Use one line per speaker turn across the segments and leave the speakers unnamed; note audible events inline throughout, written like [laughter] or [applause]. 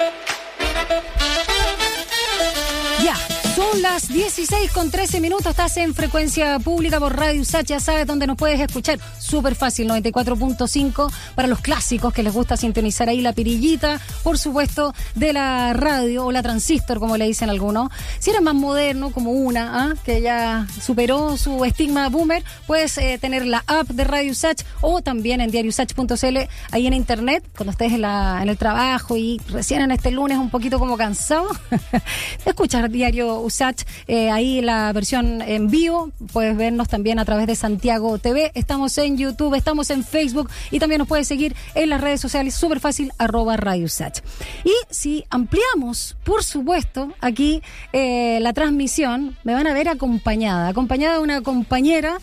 Thank [laughs] you. Son las 16 con 13 minutos. Estás en frecuencia pública por Radio USACH. Ya sabes dónde nos puedes escuchar. Súper fácil, 94.5 para los clásicos que les gusta sintonizar ahí la pirillita, por supuesto, de la radio o la transistor, como le dicen algunos. Si eres más moderno, como una, ¿ah? que ya superó su estigma boomer, puedes eh, tener la app de Radio USACH o también en diariosach.cl ahí en internet, cuando estés en, la, en el trabajo y recién en este lunes un poquito como cansado. [laughs] Escuchar Diario USACH, eh, ahí la versión en vivo. Puedes vernos también a través de Santiago TV. Estamos en YouTube, estamos en Facebook y también nos puedes seguir en las redes sociales. Súper fácil, arroba Radio USACH. Y si ampliamos, por supuesto, aquí eh, la transmisión, me van a ver acompañada, acompañada de una compañera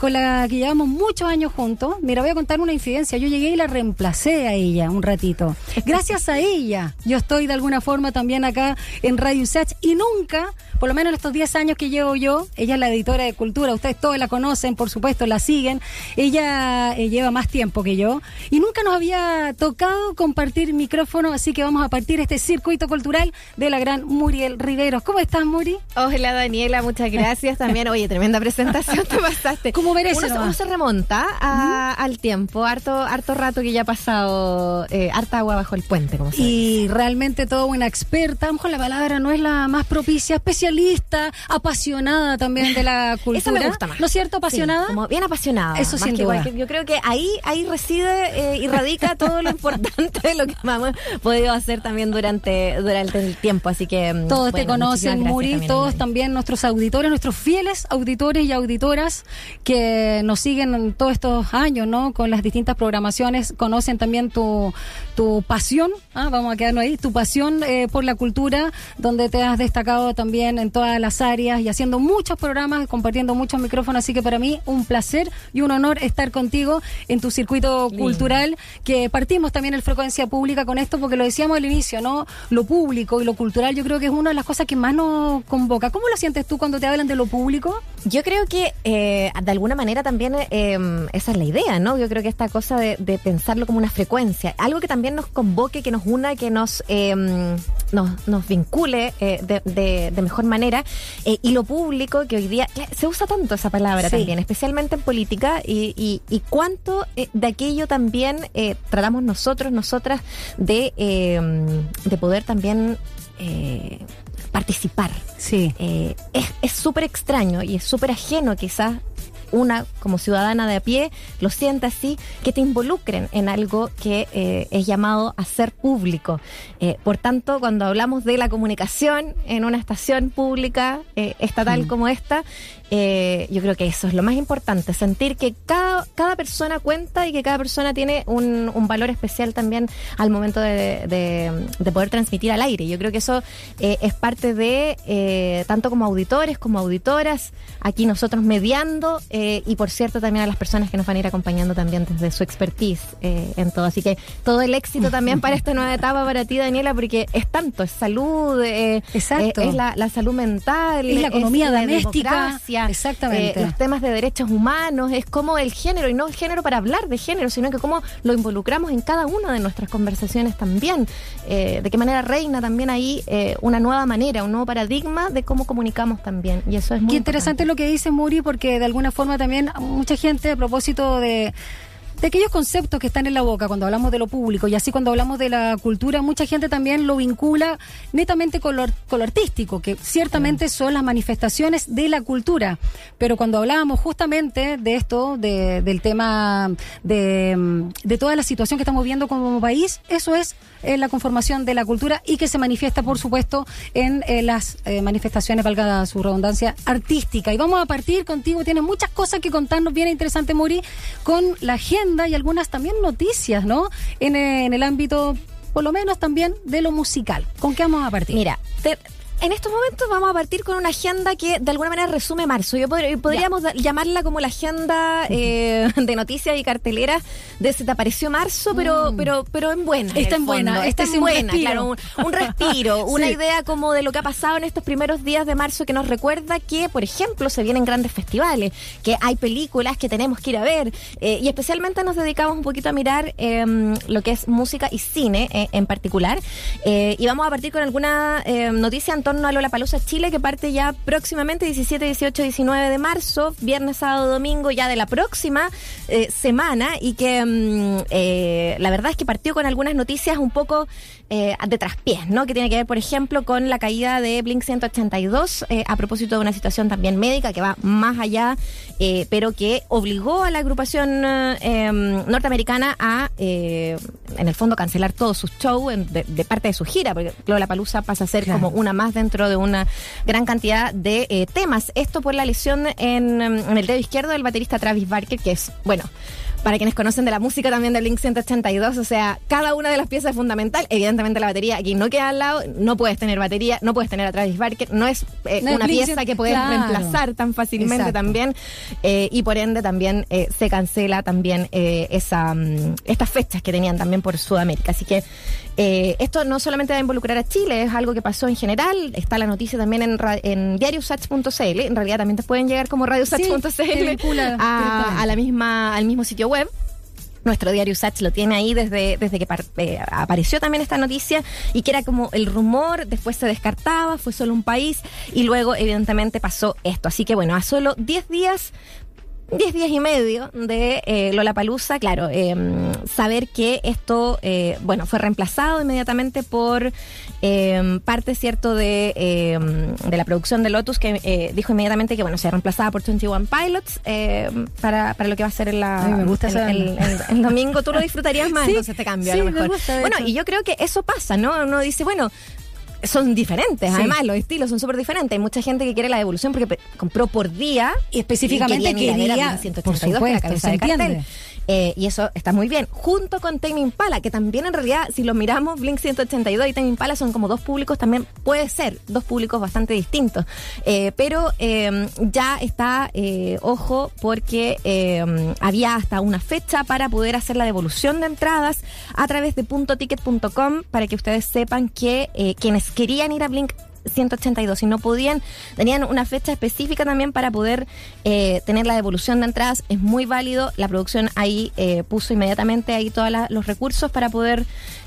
con la que llevamos muchos años juntos. Mira, voy a contar una incidencia. Yo llegué y la reemplacé a ella un ratito. Gracias a ella, yo estoy de alguna forma también acá en Radio Sach y nunca, por lo menos en estos 10 años que llevo yo, ella es la editora de cultura, ustedes todos la conocen, por supuesto, la siguen. Ella eh, lleva más tiempo que yo y nunca nos había tocado compartir micrófono, así que vamos a partir este circuito cultural de la gran Muriel Riveros. ¿Cómo estás, Muri?
Hola, Daniela, muchas gracias también. Oye, tremenda presentación te pasaste. [laughs]
¿Cómo merece
uno, se-
nomás?
uno se remonta a- al tiempo, harto, harto rato que ya ha pasado, eh, harta agua bajo el puente, como se dice.
Y realmente toda una experta, a lo mejor la palabra no es la más propicia, especialista, apasionada también de la cultura. [laughs]
Esa me gusta más.
¿No es cierto? Apasionada.
Sí, como bien apasionada.
Eso
cualquier- Yo creo que ahí, ahí reside eh, y radica todo lo importante de lo que hemos podido hacer también durante, durante el tiempo. Así que. mm,
Todos te
bueno,
conocen, Muri, todos también nuestros auditores, nuestros fieles auditores y auditoras que nos siguen en todos estos años, ¿no? Con las distintas programaciones, conocen también tu, tu pasión, ¿ah? vamos a quedarnos ahí, tu pasión eh, por la cultura, donde te has destacado también en todas las áreas y haciendo muchos programas, compartiendo muchos micrófonos, así que para mí un placer y un honor estar contigo en tu circuito
Lindo.
cultural, que partimos también en frecuencia pública con esto, porque lo decíamos al inicio, ¿no? Lo público y lo cultural yo creo que es una de las cosas que más nos convoca. ¿Cómo lo sientes tú cuando te hablan de lo público?
Yo creo que eh, de alguna manera también eh, esa es la idea, ¿no? Yo creo que esta cosa de, de pensarlo como una frecuencia, algo que también nos convoque, que nos una, que nos eh, nos, nos vincule eh, de, de- de mejor manera. Eh, y lo público, que hoy día se usa tanto esa palabra
Sí.
también, especialmente en política, y, y, y cuánto de aquello también tratamos nosotros, nosotras, de, eh, de poder también participar.
Sí.
Eh, es súper extraño y es súper ajeno quizás una como ciudadana de a pie lo sienta así, que te involucren en algo que eh, es llamado a ser público. Eh, por tanto, cuando hablamos de la comunicación en una estación pública eh, estatal como esta, eh, yo creo que eso es lo más importante, sentir que cada, cada persona cuenta y que cada persona tiene un, un valor especial también al momento de, de- de poder transmitir al aire. Yo creo que eso eh, es parte de, eh, tanto como auditores como auditoras, aquí nosotros mediando eh, y por cierto también a las personas que nos van a ir acompañando también desde su expertise en todo. Así que todo el éxito también para esta nueva etapa para ti, Daniela, porque es tanto, es salud,
Exacto.
es la, la salud mental,
Es la economía
la
doméstica.
democracia,
Exactamente.
eh, los temas de derechos humanos, es como el género, y no el género para hablar de género, sino que cómo lo involucramos en cada una de nuestras conversaciones también. Eh, de qué manera reina también ahí eh, una nueva manera, un nuevo paradigma de cómo comunicamos también. Y eso es muy
Qué interesante lo que dice Muri, porque de alguna forma también mucha gente, a propósito de, de aquellos conceptos que están en la boca cuando hablamos de lo público y así cuando hablamos de la cultura, mucha gente también lo vincula netamente con lo, con lo artístico, que ciertamente son las manifestaciones de la cultura. Pero cuando hablábamos justamente de esto, de- del tema de, de toda la situación que estamos viendo como país, eso es eh, la conformación de la cultura y que se manifiesta, por supuesto, en eh, las eh, manifestaciones, valga su redundancia, artística. Y vamos a partir contigo, tienes muchas cosas que contarnos, bien interesante, Muri, con la agenda y algunas también noticias, ¿no? En, eh, en el ámbito, por lo menos también, de lo musical. ¿Con qué vamos a partir?
Mira, te- en estos momentos vamos a partir con una agenda que de alguna manera resume marzo. Yo podríamos llamarla como la agenda eh, [laughs] de noticias y carteleras de se te apareció marzo, pero, mm. pero, pero en buena.
Está en, buena,
está en buena, claro, un, respiro, [laughs] una idea como de lo que ha pasado en estos primeros días de marzo que nos recuerda que, por ejemplo, se vienen grandes festivales, que hay películas que tenemos que ir a ver, eh, y especialmente nos dedicamos un poquito a mirar em, lo que es música y cine eh, en particular. y vamos a partir con alguna em, noticia en torno a Lola Palusa Chile, que parte ya próximamente, 17, 18, 19 de marzo, viernes, sábado, domingo, ya de la próxima semana, y que mm, eh, la verdad es que partió con algunas noticias un poco eh, de traspiés, ¿no? Que tiene que ver, por ejemplo, con la caída de Blink 182 eh, a propósito de una situación también médica que va más allá, eh, pero que obligó a la agrupación norteamericana a, en el fondo, cancelar todos sus shows de, parte de su gira, porque la Palusa pasa a ser como una más dentro de una gran cantidad de temas. Esto por la lesión en, en el dedo izquierdo del baterista Travis Barker, que es, bueno, para quienes conocen de la música también de Blink 182, o sea, cada una de las piezas es fundamental. Evidentemente la batería aquí no queda al lado, no puedes tener batería, no puedes tener a Travis Barker, no es eh, una pieza que puedes reemplazar tan fácilmente también eh, y por ende también eh, se cancela también esa mm, estas fechas que tenían también por Sudamérica. Así que esto no solamente va a involucrar a Chile, es algo que pasó en general. Está la noticia también en, en diariosats.cl. En realidad también te pueden llegar como radiosats.cl a, a, la misma, al mismo sitio web. Nuestro diario Sachs lo tiene ahí desde, desde que eh, apareció también esta noticia y que era como el rumor, después se descartaba, fue solo un país y luego evidentemente pasó esto. Así que bueno, a solo 10 días 10 días y medio de eh, Lola Palusa, claro, em, saber que esto, eh, bueno, fue reemplazado inmediatamente por em, parte, cierto, de, em, de la producción de Lotus, que eh, dijo inmediatamente que, bueno, se reemplazada por 21 Pilots para, para lo que va a ser en la,
me gusta
el, el, domingo. Tú lo disfrutarías [laughs] más, entonces te cambio a lo mejor. bueno, y yo creo que eso pasa, ¿no? Uno dice, bueno, son diferentes, además los estilos son súper diferentes. Hay mucha gente que quiere la devolución porque compró por día
y específicamente quería,
quería 182 la cabeza de cartel. Eh, y eso está muy bien. Junto con Tame Impala, que también en realidad, si lo miramos, Blink 182 y Tame Impala son como dos públicos, también puede ser dos públicos bastante distintos. Eh, pero em, ya está, eh, ojo, porque em, había hasta una fecha para poder hacer la devolución de entradas a través de puntoticket.com para que ustedes sepan que quienes querían ir a Blink 182 y no podían, tenían una fecha específica también para poder eh, tener la devolución de entradas. Es muy válido. La producción ahí eh, puso inmediatamente ahí todos los recursos para poder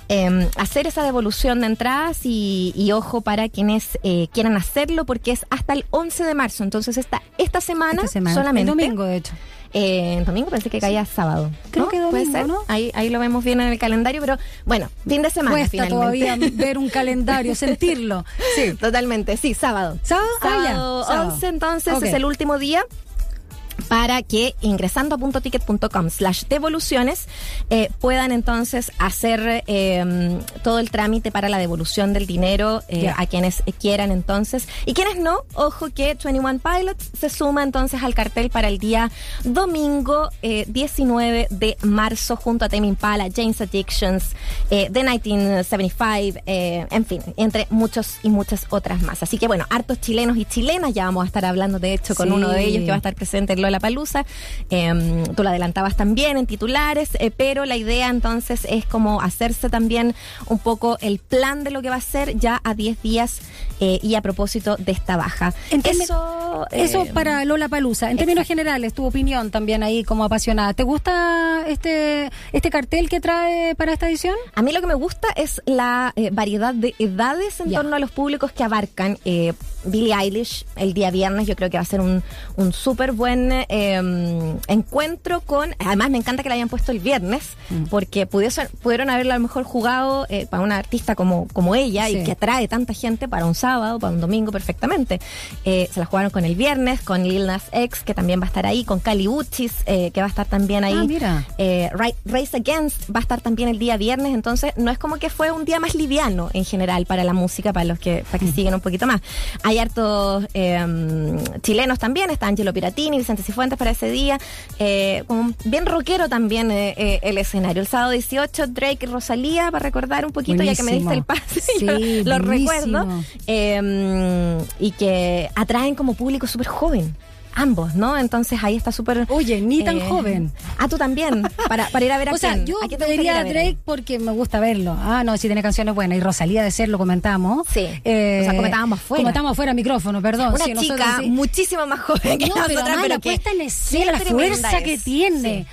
em, hacer esa devolución de entradas y, ojo para quienes eh, quieran hacerlo porque es hasta el 11 de marzo. Entonces esta, esta semana, solamente. El
domingo, de hecho.
Eh, domingo parece que caía sábado.
Creo que domingo, ¿no?
Ahí, ahí lo vemos bien en el calendario, pero bueno, fin de semana.
Cuesta todavía [laughs] ver un calendario, sentirlo.
Sí, totalmente. Sí, sábado.
¿Sábado?
Sábado, ah, 11, entonces es el último día para que ingresando a puntoticket.com slash devoluciones eh, puedan entonces hacer em, todo el trámite para la devolución del dinero eh, a quienes quieran entonces. Y quienes no, ojo que 21 Pilots se suma entonces al cartel para el día domingo 19 eh, de marzo junto a Tame Impala, James Addictions, The 1975, en fin, entre muchos y muchas otras más. Así que bueno, hartos chilenos y chilenas, ya vamos a estar hablando de hecho con uno de ellos que va a estar presente en la Palusa. Em, tú la adelantabas también en titulares, eh, pero la idea entonces es como hacerse también un poco el plan de lo que va a ser ya a 10 días eh, y a propósito de esta baja.
eso, eso em, para Lola Palusa. En términos generales, tu opinión también ahí como apasionada. ¿Te gusta este, este cartel que trae para esta edición?
A mí lo que me gusta es la eh, variedad de edades en torno a los públicos que abarcan. Billie Eilish el día viernes yo creo que va a ser un, un súper buen Em, encuentro con. Además, me encanta que la hayan puesto el viernes, mm. porque pudieron, pudieron haberlo a lo mejor jugado eh, para una artista como, como ella y que atrae tanta gente para un sábado, para un domingo perfectamente. Eh, se la jugaron con el viernes, con Lil Nas X, que también va a estar ahí, con Cali Uchis, eh, que va a estar también ahí.
Ah, mira.
Race Against va a estar también el día viernes, entonces no es como que fue un día más liviano en general para la música, para los que, para que mm. siguen un poquito más. Hay hay hartos em, chilenos también, está Angelo Piratini, Vicente Cifuentes para ese día. Eh, como bien rockero también eh, eh, el escenario. El sábado 18, Drake y Rosalía, para recordar un poquito, ya que me diste el pase, [laughs]
Sí,
lo recuerdo. Em, y que atraen como público súper joven ambos, ¿no? Entonces ahí está súper.
Oye, ni tan
eh,
joven.
Ah, tú también. Para, para ir a ver a [laughs]
O sea, yo
¿A te
diría
a
Drake porque me gusta verlo. Ah, no, si tiene canciones buenas. Y Rosalía de ser lo comentamos.
Sí. Eh, o sea, eh, comentábamos fuera.
Comentábamos fuera micrófono, perdón.
Una
sí,
chica nosotros,
sí.
muchísimo más joven que
no, pero, además, pero
que,
puesta en escena, la fuerza que tiene.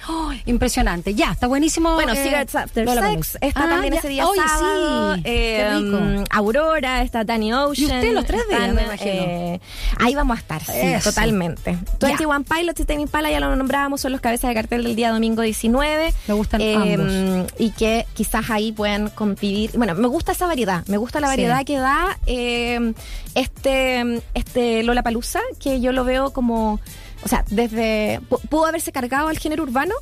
Impresionante. Ya, está buenísimo.
Bueno,
eh,
Cigarettes After
no
está
ah,
también ese día
Hoy,
sábado. Eh,
rico.
Aurora, está Danny Ocean.
Y usted los tres
de ahí vamos a estar, sí, totalmente. 20. 21 yeah. Pilots y Tame Impala, ya lo nombrábamos, son los cabezas de cartel del día domingo 19.
Me gustan em, ambos.
Y que quizás ahí puedan convivir. Bueno, me gusta esa variedad, me gusta la variedad que da eh, este, este Lola Palusa, que yo lo veo como... O sea, desde. pudo haberse cargado al género urbano,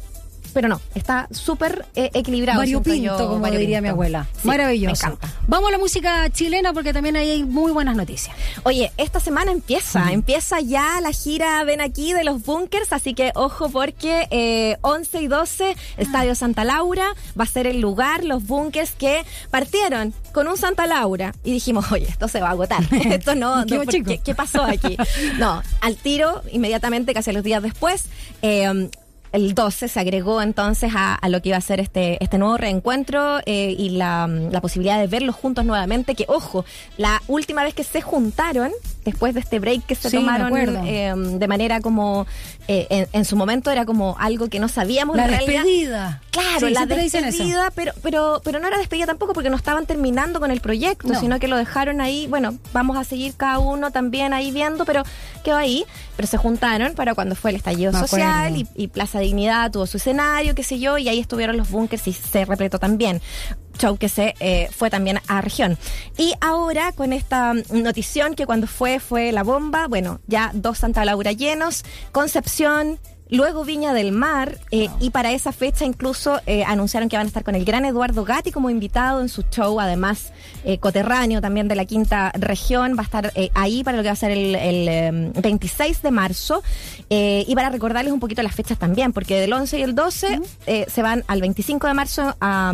pero no, está súper eh, equilibrado.
Variopinto, como
variopinto.
diría mi abuela.
Sí,
Maravilloso.
Me encanta.
Vamos a la música chilena porque también ahí hay muy buenas noticias.
Oye, esta semana empieza, empieza ya la gira Ven aquí de los bunkers, así que ojo porque eh, 11 y 12, Estadio Santa Laura, va a ser el lugar, los bunkers que partieron con un Santa Laura y dijimos, oye, esto se va a agotar, [laughs] esto no, no, ¿por
chico.
¿qué, qué pasó aquí? No, al tiro, inmediatamente, casi los días después, eh, el 12 se agregó entonces a, a lo que iba a ser este, este nuevo reencuentro eh, y la, la posibilidad de verlos juntos nuevamente. Que, ojo, la última vez que se juntaron, después de este break que se
Sí,
tomaron eh, de manera como, eh, en, en su momento era como algo que no sabíamos
La
en realidad.
despedida.
Claro,
Sí,
la despedida, pero, pero, pero no era despedida tampoco porque no estaban terminando con el proyecto,
No.
sino que lo dejaron ahí. Bueno, vamos a seguir cada uno también ahí viendo, pero quedó ahí. Pero se juntaron para cuando fue el estallido
Me
social y, y Plaza Dignidad tuvo su escenario, qué sé yo, y ahí estuvieron los bunkers y se repletó también. Show que se eh, fue también a región. Y ahora con esta notición que cuando fue fue la bomba, bueno, ya dos Santa Laura llenos, Concepción, luego Viña del Mar, eh, y para esa fecha incluso eh, anunciaron que van a estar con el gran Eduardo Gatti como invitado en su show, además eh, coterráneo también de la quinta región, va a estar ahí para lo que va a ser el, el, eh, 26 de marzo, y para recordarles un poquito las fechas también, porque del 11 y el 12 eh, se van al 25 de marzo a,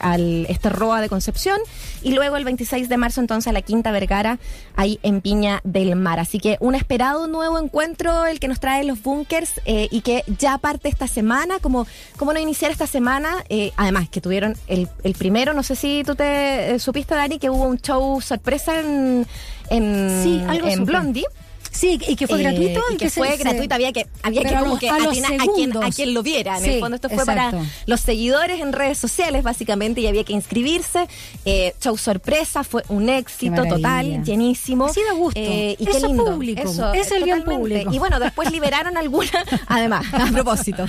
al este Roa de Concepción, y luego el 26 de marzo entonces a la Quinta Vergara, ahí en Viña del Mar. Así que un esperado nuevo encuentro, el que nos trae los bunkers, eh, y que ya parte esta semana, como, como no iniciar esta semana, eh, además que tuvieron el, el primero, no sé si tú te eh, supiste, Dani, que hubo un show sorpresa en, en,
Sí, algo
en. Blondie.
Sí, y que fue
Eh,
gratuito.
y que fue
se-
gratuito, había que, había que
Pero
como que
a los
atinar a quien, a quien lo viera. En
Sí,
el fondo esto fue
exacto.
para los seguidores en redes sociales, básicamente, y había que inscribirse. Eh, show sorpresa, fue un éxito total, llenísimo.
Así da gusto.
Eh, y
Eso
qué lindo.
público,
Eso,
es el bien público.
Y bueno, después liberaron alguna, [laughs] además, a propósito,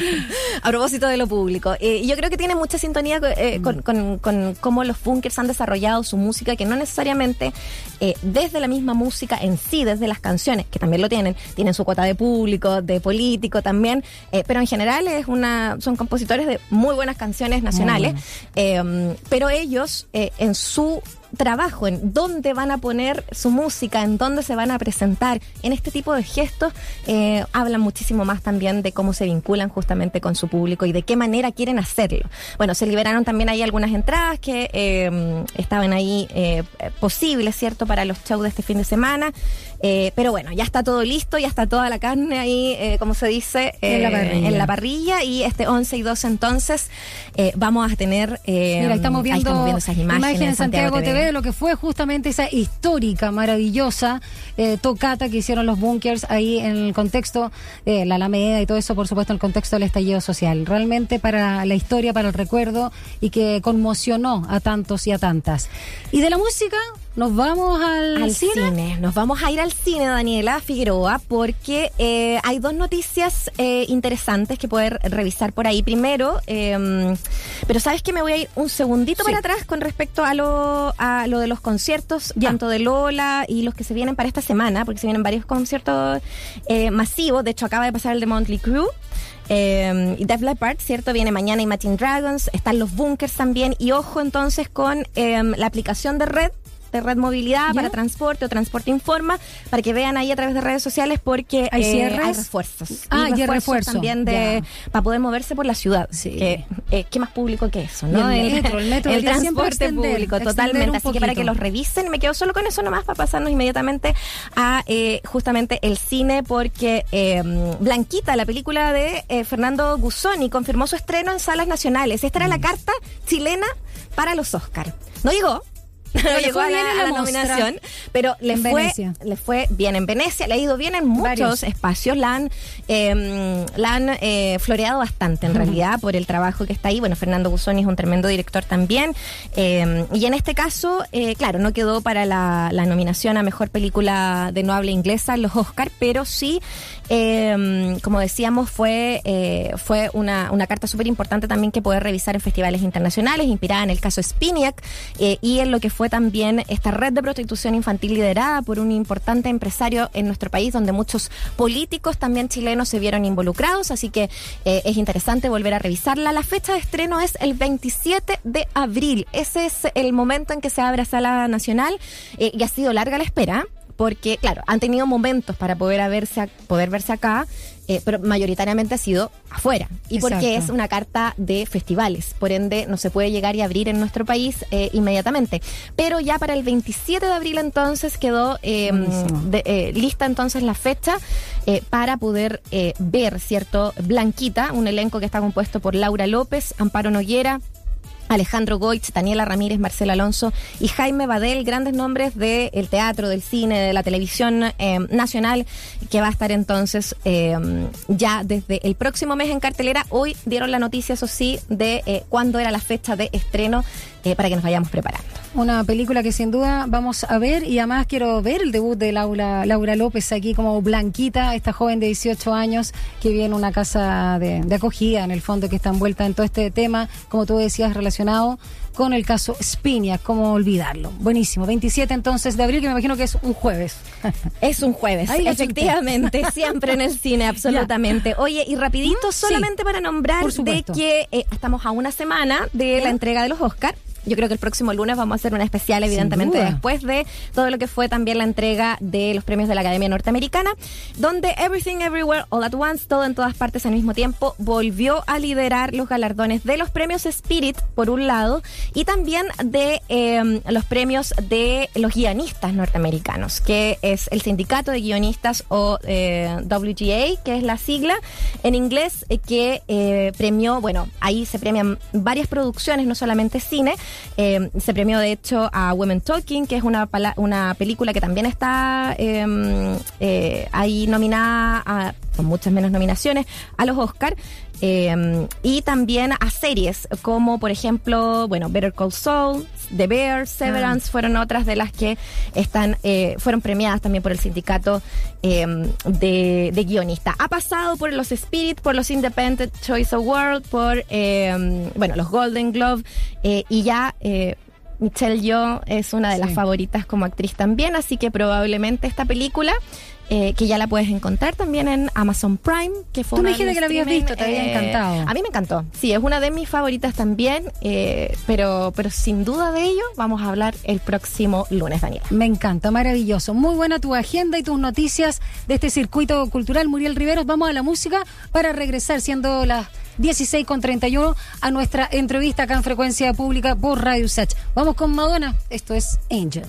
a propósito de lo público. Eh, y yo creo que tiene mucha sintonía
Mm.
con, con, con cómo los bunkers han desarrollado su música, que no necesariamente eh, desde la misma música en sí, desde las canciones, que también lo tienen, tienen su cuota de público, de político también, eh, pero en general es una, son compositores de muy buenas canciones nacionales, eh, pero ellos eh, en su trabajo, en dónde van a poner su música, en dónde se van a presentar, en este tipo de gestos, eh, hablan muchísimo más también de cómo se vinculan justamente con su público y de qué manera quieren hacerlo. Bueno, se liberaron también ahí algunas entradas que eh, estaban ahí eh, posibles, ¿cierto?, para los shows de este fin de semana. Eh, pero bueno, ya está todo listo, ya está toda la carne ahí, eh, como se dice,
En la
eh,
parrilla.
en la parrilla. Y este 11 y 12 entonces eh, vamos a tener... eh,
Mira, estamos
ahí
viendo,
estamos viendo esas imágenes,
en Santiago TV.
TV.
de lo que fue justamente esa histórica, maravillosa eh, tocata que hicieron los bunkers ahí en el contexto de la Alameda y todo eso, por supuesto, en el contexto del estallido social. Realmente para la historia, para el recuerdo y que conmocionó a tantos y a tantas. Y de la música, nos vamos al,
al
cine.
cine. Nos vamos a ir al cine, Daniela Figueroa, porque eh, hay dos noticias eh, interesantes que poder revisar por ahí. Primero, eh, pero sabes que me voy a ir un segundito
Sí.
para atrás con respecto a lo, a lo de los conciertos,
Ya.
tanto de Lola y los que se vienen para esta semana, porque se vienen varios conciertos eh, masivos. De hecho, acaba de pasar el de Monthly Crew. Eh, y Def Leppard, ¿cierto? Viene mañana Imagine Dragons, están los bunkers también. Y ojo entonces con eh, la aplicación de red de Red Movilidad para transporte o Transporte Informa, para que vean ahí a través de redes sociales porque
hay,
eh, hay refuerzos.
Ah, y, refuerzos
también de, para poder moverse por la ciudad. Sí. Eh, ¿Qué más público que eso? ¿no?
El, metro, el, metro
el transporte público, totalmente. Así que para que los revisen, me quedo solo con eso nomás para pasarnos inmediatamente a eh, justamente el cine porque Blanquita, la película de Fernando Guzoni, confirmó su estreno en salas nacionales. Esta era la mm. carta chilena para los Oscar. No llegó, no llegó a la, nominación, pero le fue, le fue bien en Venecia, le ha ido bien en muchos espacios, la han, em, la han eh, floreado bastante en realidad por el trabajo que está ahí. Bueno, Fernando Busoni es un tremendo director también. Em, y en este caso, eh, claro, no quedó para la, nominación a mejor película de no habla inglesa en los Oscar, pero sí, em, como decíamos, fue, eh, fue una, una carta súper importante también que poder revisar en festivales internacionales, inspirada en el caso Spiniak y en lo que fue también esta red de prostitución infantil liderada por un importante empresario en nuestro país, donde muchos políticos también chilenos se vieron involucrados, así que eh, es interesante volver a revisarla. La fecha de estreno es el 27 de abril. Ese es el momento en que se abre sala nacional eh, y ha sido larga la espera porque, claro, han tenido momentos para poder, poder verse acá, eh, pero mayoritariamente ha sido afuera. Y porque es una carta de festivales, por ende no se puede llegar y abrir en nuestro país eh, inmediatamente. Pero ya para el 27 de abril entonces quedó eh, lista entonces la fecha para poder ver, ¿cierto? Blanquita, un elenco que está compuesto por Laura López, Amparo Noguera, Alejandro Goitz, Daniela Ramírez, Marcelo Alonso y Jaime Badel, grandes nombres del teatro, del cine, de la televisión eh, nacional, que va a estar entonces eh, ya desde el próximo mes en cartelera. Hoy dieron la noticia, eso sí, de eh, cuándo era la fecha de estreno para que nos vayamos preparando.
Una película que sin duda vamos a ver y además quiero ver el debut de Laura, López aquí como Blanquita, esta joven de 18 años que viene en una casa de, de acogida en el fondo que está envuelta en todo este tema, como tú decías, relacionado con el caso Spinia, ¿cómo olvidarlo? Buenísimo, 27 entonces de abril, que me imagino que es un jueves. [laughs]
Es un jueves, efectivamente, siempre en el cine, [laughs] [laughs] absolutamente. Oye, y rapidito, mm, solamente para nombrar de que eh, estamos a una semana de la entrega de los Oscars yo creo que el próximo lunes vamos a hacer una especial, evidentemente, después de todo lo que fue también la entrega de los premios de la Academia Norteamericana, donde Everything Everywhere All at Once, todo en todas partes al mismo tiempo, volvió a liderar los galardones de los premios Spirit, por un lado, y también de em, los premios de los guionistas norteamericanos, que es el Sindicato de Guionistas o eh, WGA, que es la sigla en inglés, eh, que eh, premió, bueno, ahí se premian varias producciones, no solamente cine, eh, se premió, de hecho, a Women Talking, que es una, una película que también está em, eh, ahí nominada, a, con muchas menos nominaciones, a los Oscars. Em, y también a series como, por ejemplo, bueno, Better Call Saul, The Bear, Severance, ah. fueron otras de las que están eh, fueron premiadas también por el sindicato em, de, de guionistas. Ha pasado por los Spirit, por los Independent Choice Award, por bueno los Golden Globe y ya eh, Michelle Yeoh es una de las favoritas como actriz también, así que probablemente esta película eh, que ya la puedes encontrar también en Amazon Prime. Que fue
Tú me dijiste que la habías visto, te había eh, encantado.
A mí me encantó. Sí, es una de mis favoritas también, pero, pero sin duda de ello vamos a hablar el próximo lunes, Daniela.
Me encanta, maravilloso. Muy buena tu agenda y tus noticias de este circuito cultural. Muriel Riveros, vamos a la música para regresar siendo las 16 con 31 a nuestra entrevista acá en Frecuencia Pública por Radio Sach. Vamos con Madonna. Esto es Angel.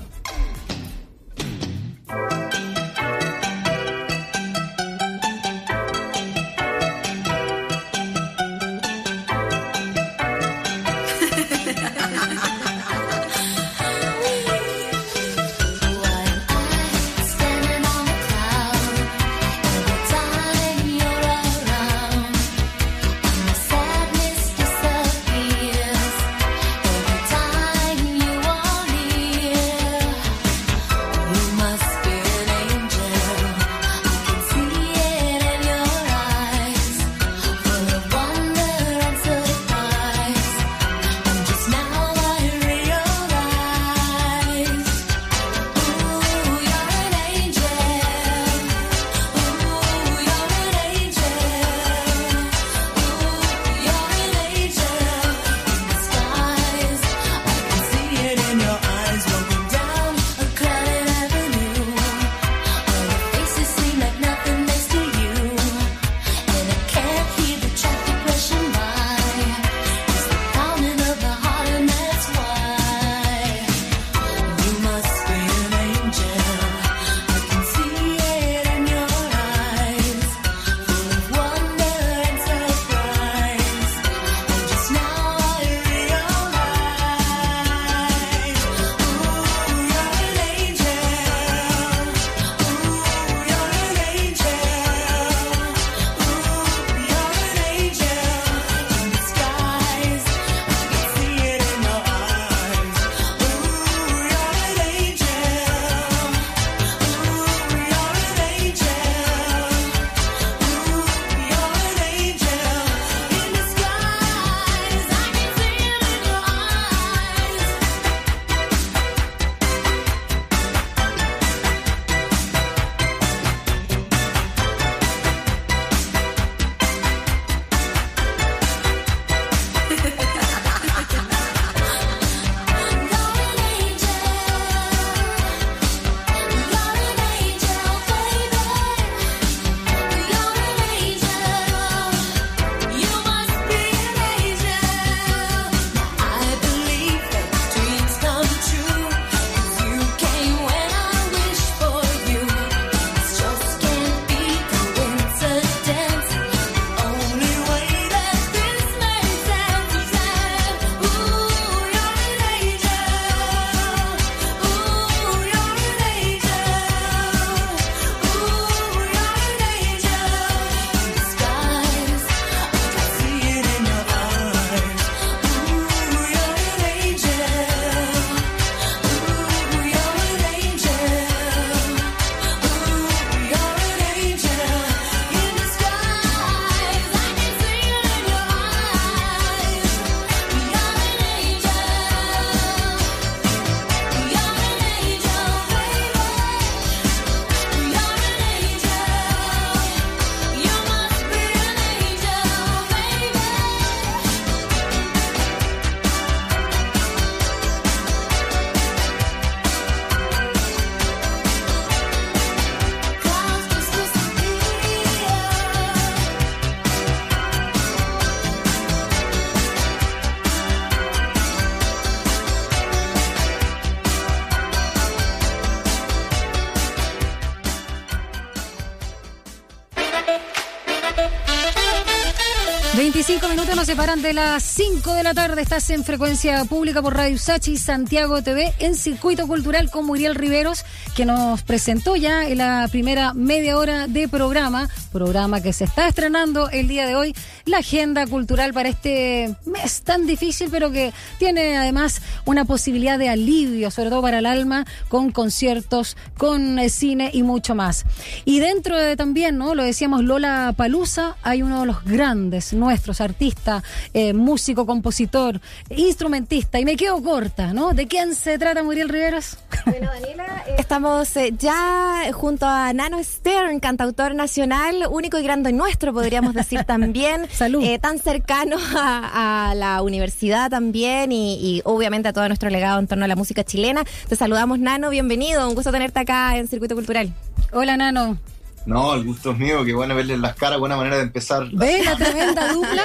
De las 5 de la tarde. Estás en frecuencia pública por Radio Sachi Santiago TV en Circuito Cultural con Muriel Riveros, que nos presentó ya en la primera media hora de programa, programa que se está estrenando el día de hoy, la agenda cultural para este mes tan difícil, pero que tiene además una posibilidad de alivio, sobre todo para el alma, con conciertos, con eh, cine y mucho más. Y dentro de también, ¿no? Lo decíamos, Lola Palusa, hay uno de los grandes nuestros, artista, eh, músico, compositor, instrumentista, y me quedo corta, ¿no? ¿De quién se trata Muriel Riveras?
Bueno, Daniela, eh, estamos eh, ya junto a Nano Stern, cantautor nacional, único y grande nuestro, podríamos decir también. [laughs]
Salud.
tan cercano a, a, la universidad también y, y, obviamente a todo nuestro legado en torno a la música chilena. Te saludamos, Nano, bienvenido, un gusto tenerte acá en Circuito Cultural.
Hola, Nano.
No, el gusto es mío, qué bueno verles las caras, buena manera de empezar.
¿Ves la tremenda [laughs] dupla?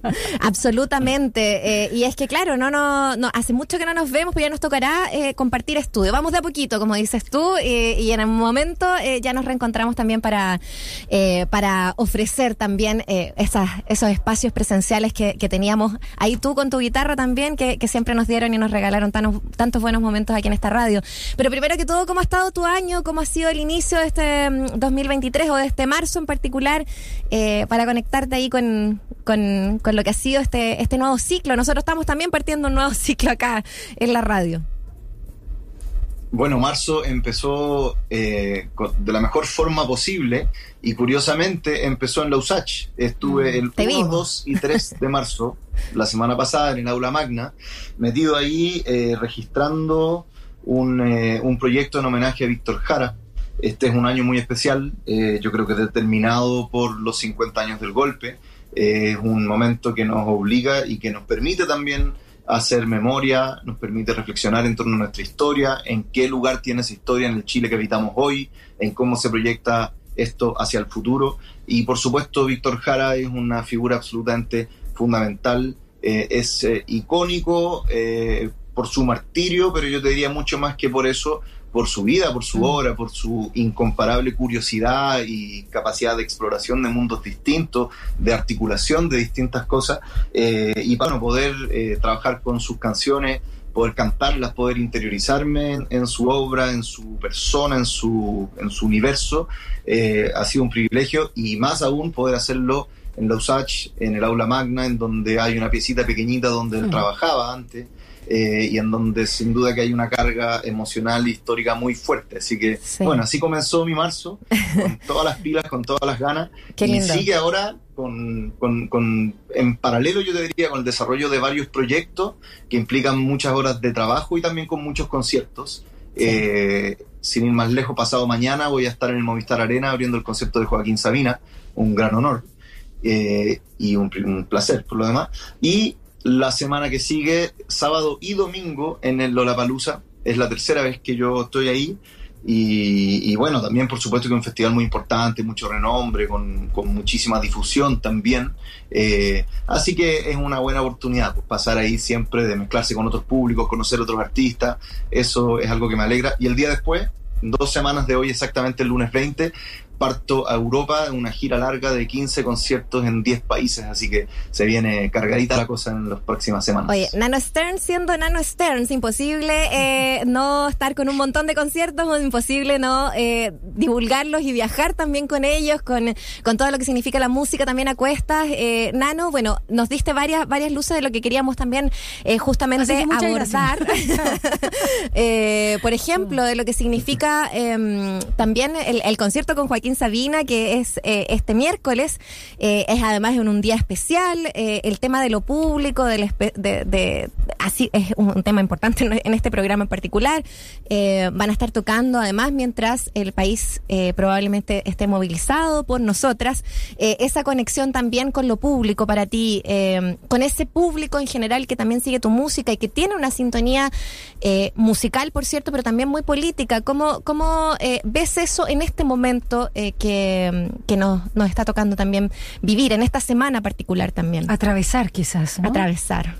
[laughs]
Absolutamente. Eh, y es que, claro, no, no, no, hace mucho que no nos vemos, pues ya nos tocará eh, compartir estudio. Vamos de a poquito, como dices tú, eh, y en un momento ya nos reencontramos también para, para ofrecer también esas, esos espacios presenciales que, que, teníamos ahí tú con tu guitarra también, que, que siempre nos dieron y nos regalaron tan, tantos buenos momentos aquí en esta radio. Pero primero que todo, ¿cómo ha estado tu año? ¿Cómo ha sido el inicio de este 2023 mm, o de este marzo en particular para conectarte ahí con, con, con lo que ha sido este, este nuevo ciclo. Nosotros estamos también partiendo un nuevo [laughs] ciclo acá en la radio.
Bueno, marzo empezó eh, de la mejor forma posible y curiosamente empezó en la USACH. Estuve el 1, 2 y 3 de [laughs] marzo, la semana pasada, en el aula magna, metido ahí eh, registrando un, eh, un, proyecto en homenaje a Víctor Jara. Este es un año muy especial, eh, yo creo que determinado por los 50 años del golpe. Es un momento que nos obliga y que nos permite también hacer memoria, nos permite reflexionar en torno a nuestra historia, en qué lugar tiene esa historia en el Chile que habitamos hoy, en cómo se proyecta esto hacia el futuro. Y por supuesto, Víctor Jara es una figura absolutamente fundamental, eh, es eh, icónico eh, por su martirio, pero yo te diría mucho más que por eso, por su vida, por su obra, por su incomparable curiosidad y capacidad de exploración de mundos distintos, de articulación de distintas cosas, eh, y para bueno, poder eh, trabajar con sus canciones, poder cantarlas, poder interiorizarme en, en, su obra, en su persona, en su, en su universo, eh, ha sido un privilegio y más aún poder hacerlo en la USACH, en el aula magna, en donde hay una piecita pequeñita donde él trabajaba antes eh, y en donde sin duda que hay una carga emocional e histórica muy fuerte. Así que, sí. bueno, así comenzó mi marzo, con [laughs] todas las pilas, con todas las ganas,
Qué
y
lindo.
sigue ahora con, con, con, en paralelo, yo te diría, con el desarrollo de varios proyectos que implican muchas horas de trabajo y también con muchos conciertos. Sí. Eh, sin ir más lejos, pasado mañana voy a estar en el Movistar Arena abriendo el concierto de Joaquín Sabina, un gran honor eh, y un, un placer por lo demás. Y la semana que sigue, sábado y domingo, en el Lollapalooza. Es la tercera vez que yo estoy ahí. Y, bueno, también por supuesto que es un festival muy importante, mucho renombre, con, con muchísima difusión también. Eh, así que es una buena oportunidad pues, pasar ahí siempre, de mezclarse con otros públicos, conocer otros artistas. Eso es algo que me alegra. Y el día después, dos semanas de hoy, exactamente el lunes 20, parto a Europa en una gira larga de 15 conciertos en 10 países, así que se viene cargadita la cosa en las próximas semanas.
Oye, Nano Stern siendo Nano Stern, imposible eh, no estar con un montón de conciertos, imposible no eh, divulgarlos y viajar también con ellos, con, con todo lo que significa la música también a cuestas. Eh, Nano, bueno, nos diste varias, varias luces de lo que queríamos también eh, justamente abordar. [laughs] [laughs] Eh, por ejemplo, de lo que significa em, también el, el concierto con Joaquín Sabina, que es eh, este miércoles, eh, es además en un día especial, eh, el tema de lo público, de, de, así es un tema importante en este programa en particular, van a estar tocando además mientras el país probablemente esté movilizado por nosotras, esa conexión también con lo público para ti, con ese público en general que también sigue tu música y que tiene una sintonía musical, por cierto, pero también muy política. ¿Cómo, cómo ves eso en este momento eh, que, que nos, nos, está tocando también vivir, en esta semana particular también?
Atravesar quizás. ¿no?
Atravesar.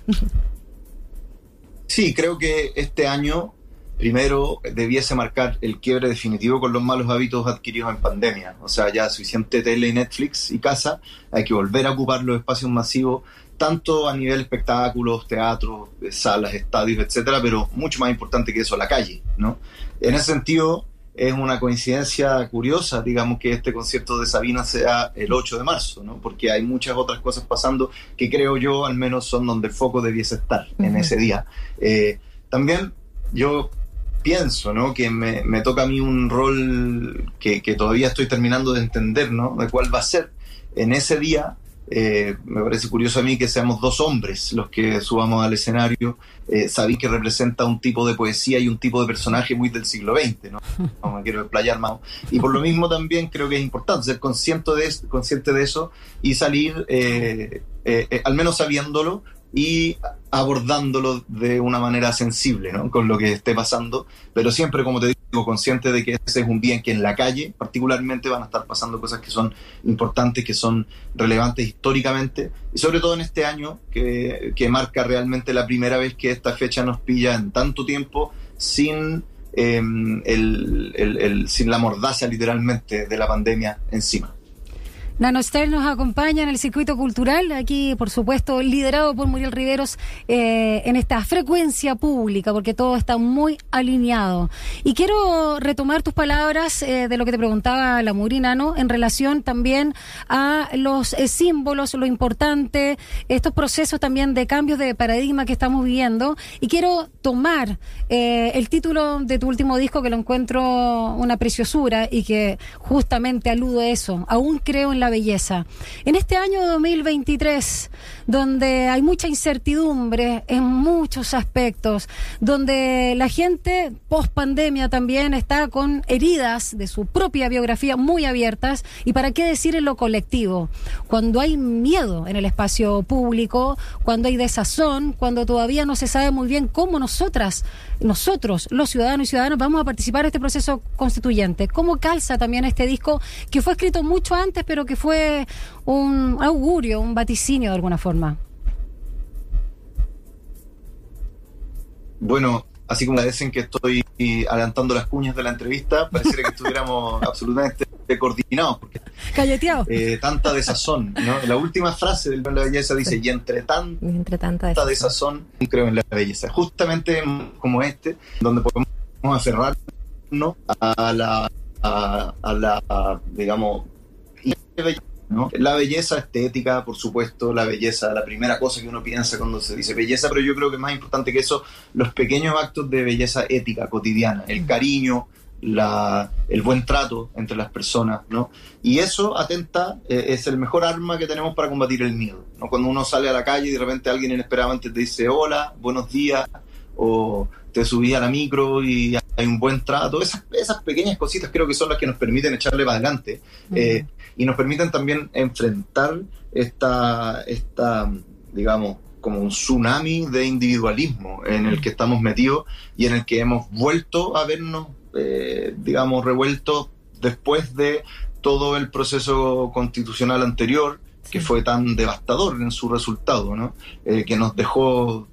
Sí, creo que este año primero debiese marcar el quiebre definitivo con los malos hábitos adquiridos en pandemia. O sea, ya suficiente tele y Netflix y casa, hay que volver a ocupar los espacios masivos, tanto a nivel espectáculos, teatros, salas, estadios, etcétera, pero mucho más importante que eso, la calle, ¿no? En ese sentido, es una coincidencia curiosa, digamos, que este concierto de Sabina sea el 8 de marzo, ¿no? Porque hay muchas otras cosas pasando que creo yo, al menos, son donde el foco debiese estar en ese día. Eh, también yo pienso, ¿no? Que me, me, toca a mí un rol que, que, todavía estoy terminando de entender, ¿no? De cuál va a ser. En ese día, eh, me parece curioso a mí que seamos dos hombres los que subamos al escenario. Eh, sabí que representa un tipo de poesía y un tipo de personaje muy del siglo XX, ¿no? [laughs] No me quiero explayar más. Y por lo mismo también creo que es importante ser consciente de, consciente de eso y salir, eh, eh, al menos sabiéndolo, y abordándolo de una manera sensible. Con lo que esté pasando, pero siempre, como te digo, consciente de que ese es un bien que en la calle particularmente van a estar pasando cosas que son importantes, que son relevantes históricamente, y sobre todo en este año que, que marca realmente la primera vez que esta fecha nos pilla en tanto tiempo sin, em, el, sin la mordaza literalmente de la pandemia encima.
Stern nos acompaña en el circuito cultural, aquí por supuesto liderado por Muriel Riveros eh, en esta frecuencia pública, porque todo está muy alineado. Y quiero retomar tus palabras eh, de lo que te preguntaba la Murinano en relación también a los eh, símbolos, lo importante, estos procesos también de cambios de paradigma que estamos viviendo. Y quiero tomar el título de tu último disco, que lo encuentro una preciosura y que justamente aludo a eso. Aún creo en la belleza. En este año 2023, donde hay mucha incertidumbre en muchos aspectos, donde la gente post pandemia también está con heridas de su propia biografía muy abiertas, y para qué decir en lo colectivo, cuando hay miedo en el espacio público, cuando hay desazón, cuando todavía no se sabe muy bien cómo nosotras, nosotros, los ciudadanos y ciudadanas, vamos a participar en este proceso constituyente. ¿Cómo calza también este disco que fue escrito mucho antes, pero que fue un augurio, un vaticinio de alguna forma.
Bueno, así como agradecen que estoy adelantando las cuñas de la entrevista, pareciera que estuviéramos [laughs] absolutamente coordinados. Porque,
Calleteados.
Eh, tanta desazón. ¿no? La última frase del de la belleza dice, y entre,
entre tanta
desazón, desazón, creo en la belleza. Justamente como este, donde podemos aferrarnos a la, a, a la digamos, la belleza estética, por supuesto, la belleza, la primera cosa que uno piensa cuando se dice belleza, pero yo creo que más importante que eso, los pequeños actos de belleza ética cotidiana, el cariño, el buen trato entre las personas, ¿no? Y eso atenta, eh, es el mejor arma que tenemos para combatir el miedo, ¿no? Cuando uno sale a la calle y de repente alguien inesperadamente te dice hola, buenos días, o te subí a la micro y hay un buen trato. Esas, esas pequeñas cositas creo que son las que nos permiten echarle para adelante eh, y nos permiten también enfrentar esta, esta, digamos, como un tsunami de individualismo en el que estamos metidos y en el que hemos vuelto a vernos, eh, digamos, revueltos después de todo el proceso constitucional anterior, que fue tan devastador en su resultado, ¿no? Eh, que nos dejó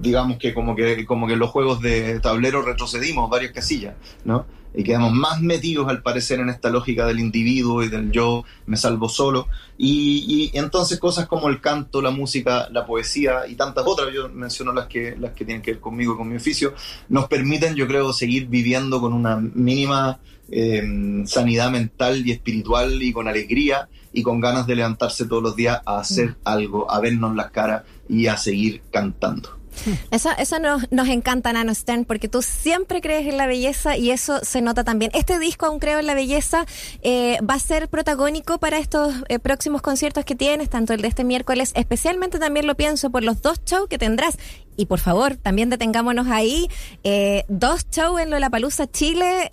digamos que como que como que en los juegos de tablero retrocedimos varias casillas, ¿no? Y quedamos más metidos al parecer en esta lógica del individuo y del yo me salvo solo. Y, y, entonces cosas como el canto, la música, la poesía y tantas otras, yo menciono las que, las que tienen que ver conmigo y con mi oficio, nos permiten, yo creo, seguir viviendo con una mínima eh, sanidad mental y espiritual y con alegría y con ganas de levantarse todos los días a hacer mm. algo, a vernos las caras y a seguir cantando.
Eso, eso nos, nos encanta, Nano Stern, porque tú siempre crees en la belleza y eso se nota también. Este disco, aún creo en la belleza, eh, va a ser protagónico para estos eh, próximos conciertos que tienes, tanto el de este miércoles, especialmente también lo pienso por los dos shows que tendrás. Y por favor, también detengámonos ahí. Eh, dos shows en Lollapalooza Chile,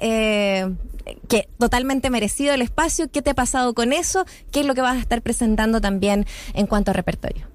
que totalmente merecido el espacio. ¿Qué te ha pasado con eso? ¿Qué es lo que vas a estar presentando también en cuanto a repertorio?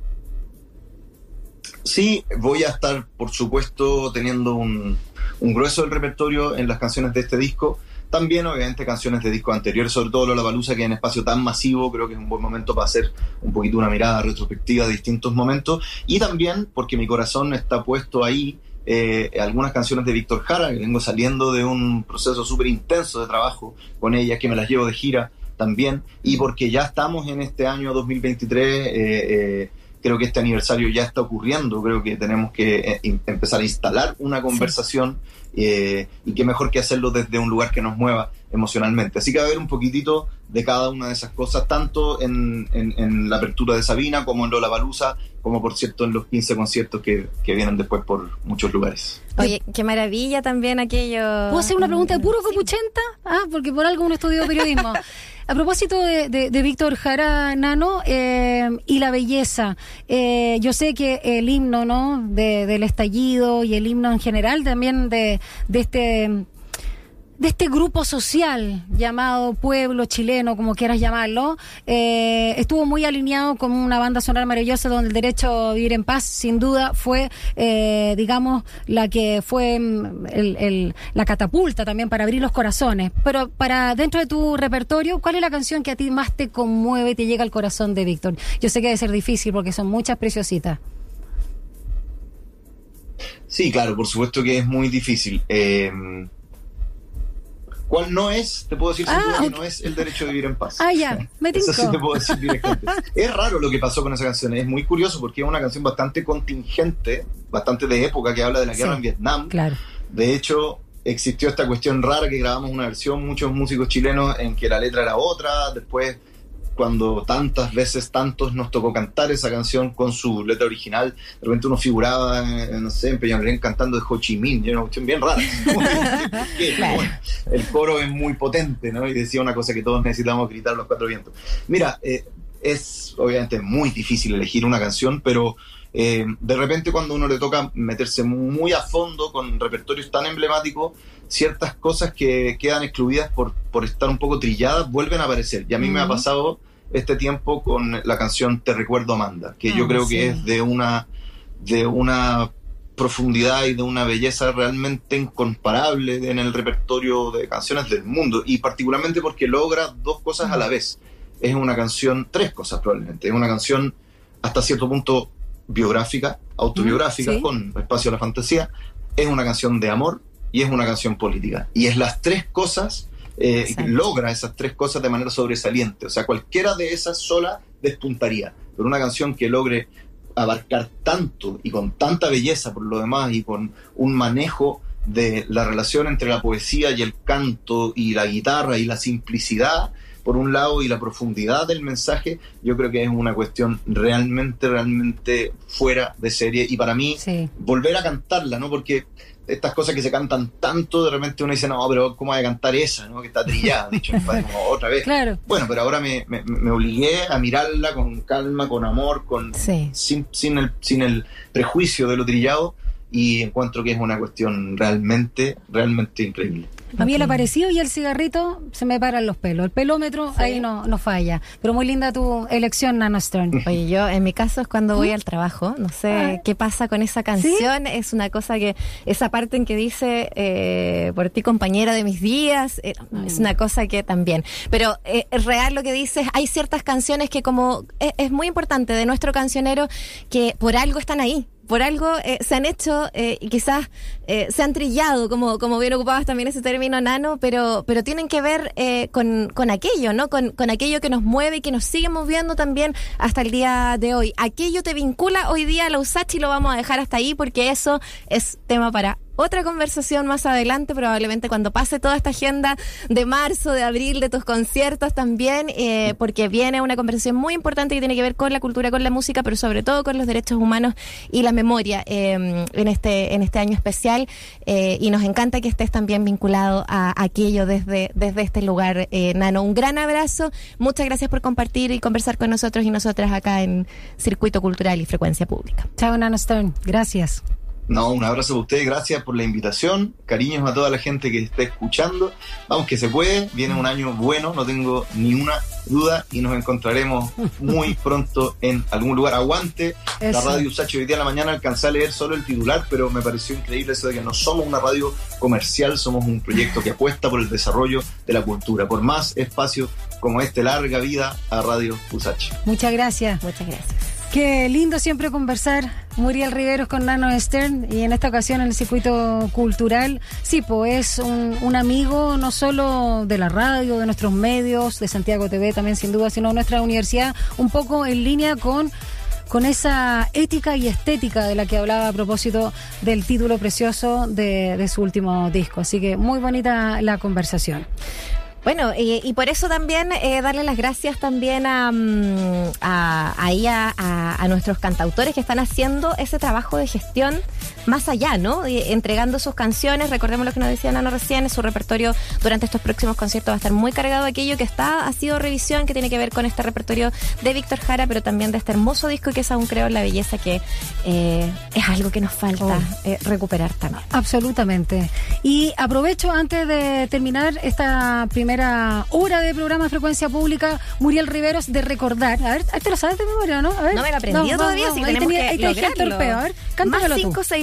Sí, voy a estar, por supuesto, teniendo un, grueso del repertorio en las canciones de este disco. También, obviamente, canciones de discos anteriores, sobre todo La Balusa, que en espacio tan masivo, creo que es un buen momento para hacer un poquito una mirada retrospectiva de distintos momentos. Y también porque mi corazón está puesto ahí eh, algunas canciones de Víctor Jara, que vengo saliendo de un proceso súper intenso de trabajo con ella, que me las llevo de gira también, y porque ya estamos en este año 2023, eh, eh, creo que este aniversario ya está ocurriendo, creo que tenemos que empezar a instalar una conversación. y qué mejor que hacerlo desde un lugar que nos mueva emocionalmente. Así que va a haber un poquitito de cada una de esas cosas, tanto en, la apertura de Sabina como en Lola Balusa, como por cierto en los 15 conciertos que, vienen después por muchos lugares.
Oye, qué maravilla también aquello.
¿Puedo hacer una pregunta de puro copuchenta? Ah, porque por algo uno estudió periodismo. [laughs] A propósito de, Víctor Jara Nano eh, y la belleza, eh, yo sé que el himno ¿no? del estallido y el himno en general también de, de este de este grupo social llamado pueblo chileno, como quieras llamarlo, eh, estuvo muy alineado con una banda sonora maravillosa donde el derecho a vivir en paz, sin duda, fue, eh, digamos, la que fue mm, el, la catapulta también para abrir los corazones. Pero para dentro de tu repertorio, ¿cuál es la canción que a ti más te conmueve, te llega al corazón de Víctor? Yo sé que debe ser difícil porque son muchas preciositas.
Sí, claro, por supuesto que es muy difícil. Eh, ¿Cuál no es? Te puedo decir ah, que no es el derecho a vivir en paz.
Ah, ya, me [laughs] Eso
sí te puedo decir directamente. [laughs] es raro lo que pasó con esa canción, es muy curioso porque es una canción bastante contingente, bastante de época que habla de la guerra en Vietnam.
Claro.
De hecho, existió esta cuestión rara que grabamos una versión, muchos músicos chilenos, en que la letra era otra, después cuando tantas veces, tantos nos tocó cantar esa canción con su letra original, de repente uno figuraba, no sé, en Peñalolén cantando de Ho Chi Minh, y una cuestión bien rara. [laughs] el coro es muy potente, ¿no? Y decía una cosa que todos necesitamos gritar los cuatro vientos. Mira, eh, es obviamente muy difícil elegir una canción, pero eh, de repente cuando uno le toca meterse muy a fondo con repertorios tan emblemáticos, ciertas cosas que quedan excluidas por, por estar un poco trilladas vuelven a aparecer. Y a mí me ha pasado este tiempo con la canción Te recuerdo Amanda, que yo ah, creo que es de una, de una profundidad y de una belleza realmente incomparable en el repertorio de canciones del mundo, y particularmente porque logra dos cosas a la vez. Es una canción, tres cosas probablemente, es una canción hasta cierto punto biográfica, autobiográfica, con espacio a la fantasía, es una canción de amor y es una canción política. Y es las tres cosas eh, logra esas tres cosas de manera sobresaliente. O sea, cualquiera de esas sola despuntaría. Pero una canción que logre abarcar tanto y con tanta belleza por lo demás y con un manejo de la relación entre la poesía y el canto y la guitarra y la simplicidad por un lado y la profundidad del mensaje, yo creo que es una cuestión realmente, realmente fuera de serie y para mí volver a cantarla, ¿no? Porque estas cosas que se cantan tanto, de repente uno dice, no, pero ¿cómo voy a cantar esa? ¿no? Que está trillada, dicho otra vez.
Claro.
Bueno, pero ahora me, me, obligué a mirarla con calma, con amor, con sin, sin, el, sin el prejuicio de lo trillado y encuentro que es una cuestión realmente, realmente increíble.
A mí el aparecido y el cigarrito se me paran los pelos. El pelómetro ahí no, no falla. Pero muy linda tu elección, Nana Stern. [laughs]
Oye, yo en mi caso es cuando voy al trabajo. No sé ah. qué pasa con esa canción. Es una cosa que, esa parte en que dice, eh, por ti compañera de mis días, eh, es mm. una cosa que también. Pero eh, es real lo que dices. Hay ciertas canciones que como es muy importante de nuestro cancionero que por algo están ahí por algo eh, se han hecho eh, y quizás eh, se han trillado, como, como bien ocupabas también ese término nano, pero, pero tienen que ver con, con, aquello, ¿no? Con, con, aquello que nos mueve y que nos sigue moviendo también hasta el día de hoy. Aquello te vincula hoy día a la USACH y lo vamos a dejar hasta ahí porque eso es tema para otra conversación más adelante, probablemente cuando pase toda esta agenda de marzo, de abril, de tus conciertos también, eh, porque viene una conversación muy importante que tiene que ver con la cultura, con la música, pero sobre todo con los derechos humanos y la memoria em, en este en este año especial. Eh, y nos encanta que estés también vinculado a aquello desde, desde este lugar, eh, Nano. Un gran abrazo, muchas gracias por compartir y conversar con nosotros y nosotras acá en Circuito Cultural y Frecuencia Pública.
Chao, Nano Stone. Gracias.
No, un abrazo a ustedes, gracias por la invitación, cariños a toda la gente que esté escuchando. Vamos que se puede, viene un año bueno, no tengo ni una duda y nos encontraremos muy [laughs] pronto en algún lugar. Aguante la radio Sacho. Hoy día en la mañana alcancé a leer solo el titular, pero me pareció increíble eso de que no somos una radio comercial, somos un proyecto que apuesta por el desarrollo de la cultura, por más espacio como este, larga vida a Radio Usache.
Muchas gracias.
Muchas gracias.
Qué lindo siempre conversar, Muriel Riveros con Nano Stern y en esta ocasión en el circuito cultural. Sí, pues es un, amigo no solo de la radio, de nuestros medios, de Santiago TV también sin duda, sino de nuestra universidad, un poco en línea con con esa ética y estética de la que hablaba a propósito del título precioso de, de su último disco. Así que muy bonita la conversación.
Bueno, y, por eso también eh, darle las gracias también a, mm, a, a, nuestros cantautores que están haciendo ese trabajo de gestión más allá, ¿no? entregando sus canciones. Recordemos lo que nos decía Nano recién, su repertorio durante estos próximos conciertos va a estar muy cargado de aquello que está, ha sido revisión, que tiene que ver con este repertorio de Víctor Jara, pero también de este hermoso disco que es aún creo la belleza que eh, es algo que nos falta oh. eh, recuperar también.
Absolutamente. Y aprovecho antes de terminar esta primera hora de programa de frecuencia pública, Muriel Riveros, de recordar. A ver, te lo sabes de memoria, ¿no? A ver.
No me lo aprendí todavía, no, ahí, tenía, ahí te dejé el torpeo. A ver,
Más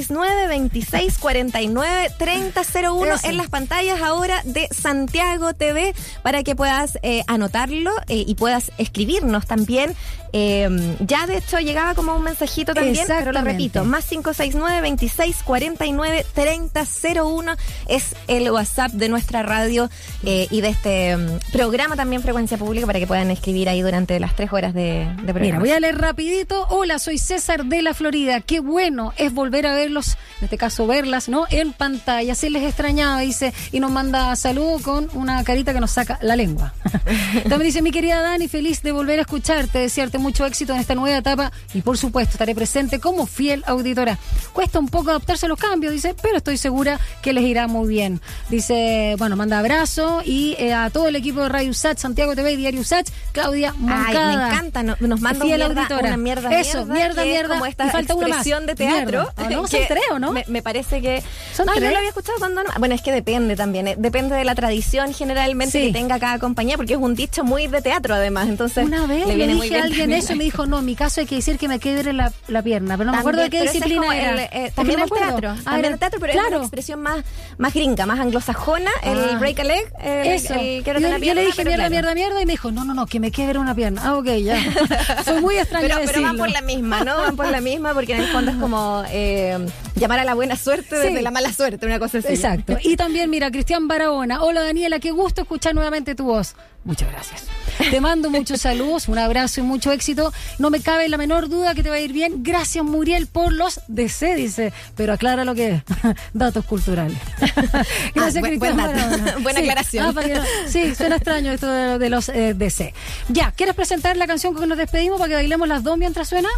569 26 49 3001 en las pantallas ahora de Santiago TV para que puedas eh, anotarlo eh, y puedas escribirnos también. Eh, ya de hecho llegaba como un mensajito también, pero lo repito, más 569 26 49 3001 es el WhatsApp de nuestra radio y de este mm, programa también Frecuencia Pública para que puedan escribir ahí durante las tres horas de, programa.
Mira, voy a leer rapidito. Hola, soy César de la Florida. Qué bueno es volver a verlos, en este caso verlas, ¿no? En pantalla. Se les extrañaba, dice, y nos manda saludo con una carita que nos saca la lengua. [laughs] también dice, mi querida Dani, feliz de volver a escucharte, desearte mucho éxito en esta nueva etapa y por supuesto estaré presente como fiel auditora. Cuesta un poco adaptarse a los cambios, dice, pero estoy segura que les irá muy bien. Dice, bueno, manda abrazo y eh, a todo el equipo de Radio USAT, Santiago TV, Diario USAT, Claudia Moncada.
Ay, me encanta, nos, manda una mierda,
Eso, mierda, mierda.
Como esta falta expresión de teatro.
no? [laughs] Son tres, ¿no?
Me, parece que... ¿Son no, yo lo había escuchado cuando... Bueno, es que depende también. Eh, depende de la tradición generalmente que tenga cada compañía, porque es un dicho muy de teatro además. Entonces,
una vez le, viene dije a alguien eso y me dijo, no, en mi caso hay que decir que me quede la, la pierna, pero no me acuerdo de qué disciplina era.
Eh, también el teatro. Ah, también el teatro, pero es una expresión más, más gringa, más anglosajona, el ah. break a leg,
eso yo, le dije mierda, mierda, mierda y me dijo, no, no, no, que me quede una pierna. Ah, ok, ya. [laughs] Fue muy extraño
pero, pero van por la misma, ¿no? Van por la misma porque en el fondo es como eh, llamar a la buena suerte desde la mala suerte, una cosa así.
Exacto. [laughs] Y también, mira, Cristian Barahona. Hola, Daniela, qué gusto escuchar nuevamente tu voz. Muchas gracias. Te mando muchos saludos, un abrazo y mucho éxito. No me cabe la menor duda que te va a ir bien. Gracias, Muriel, por los DC, dice. Pero aclara lo que es. [laughs] Datos culturales. [laughs]
Gracias, ah, Cristian. Buena aclaración.
Ah, sí, suena extraño esto de, los eh, DC. Ya, ¿quieres presentar la canción con que nos despedimos para que bailemos las dos mientras suena?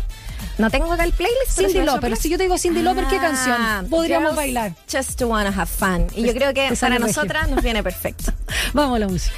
No tengo acá el playlist.
Cindy Lauper. Si yo te digo Cindy Lauper, ¿qué ah, canción podríamos bailar?
Just to wanna have fun. Y yo creo que para nosotras nos viene perfecto. [laughs]
Vamos a la música.